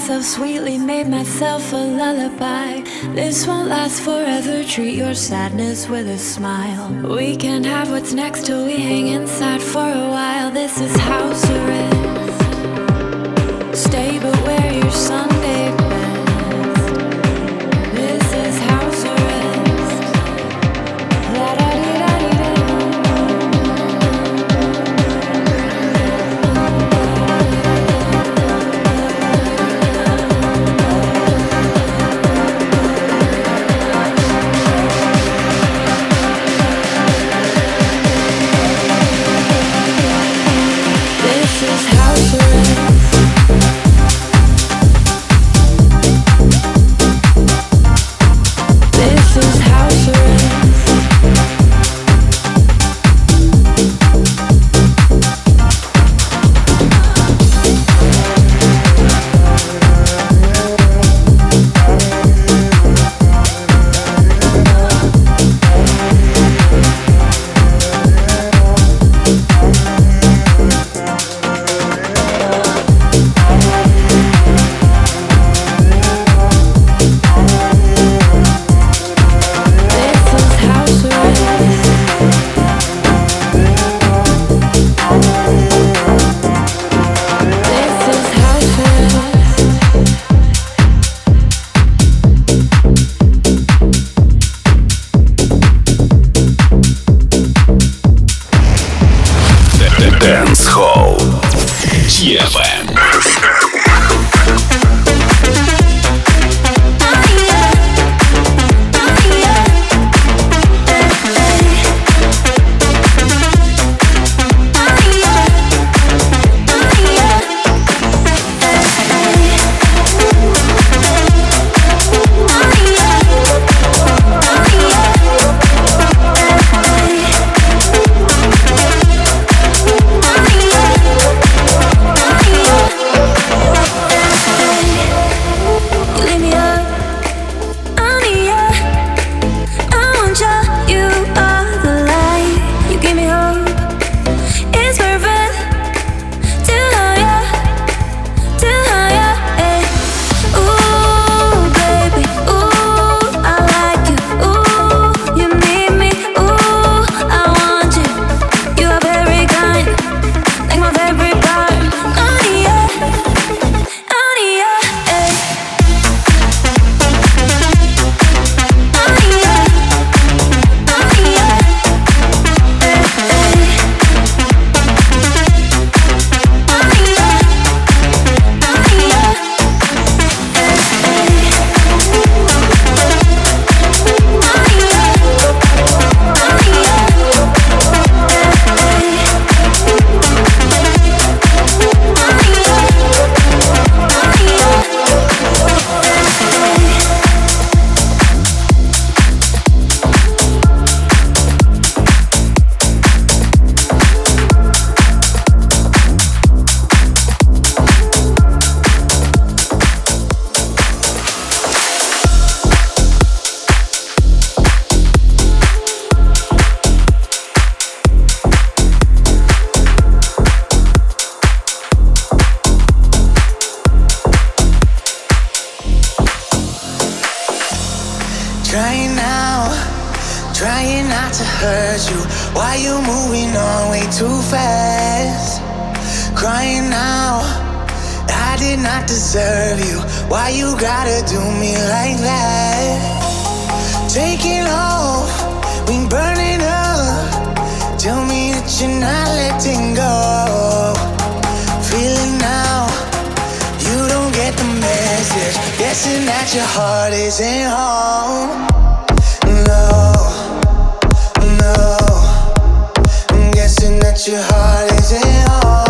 myself sweetly, made myself a lullaby. This won't last forever, treat your sadness with a smile. We can't have what's next till we hang inside for a while. This is house arrest. Dance Hall. DFM. deserve you. Why you gotta do me like that? Taking off, we burning up. Tell me that you're not letting go. Feeling now, you don't get the message. Guessing that your heart isn't home. No, no. I'm guessing that your heart isn't home.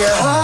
your heart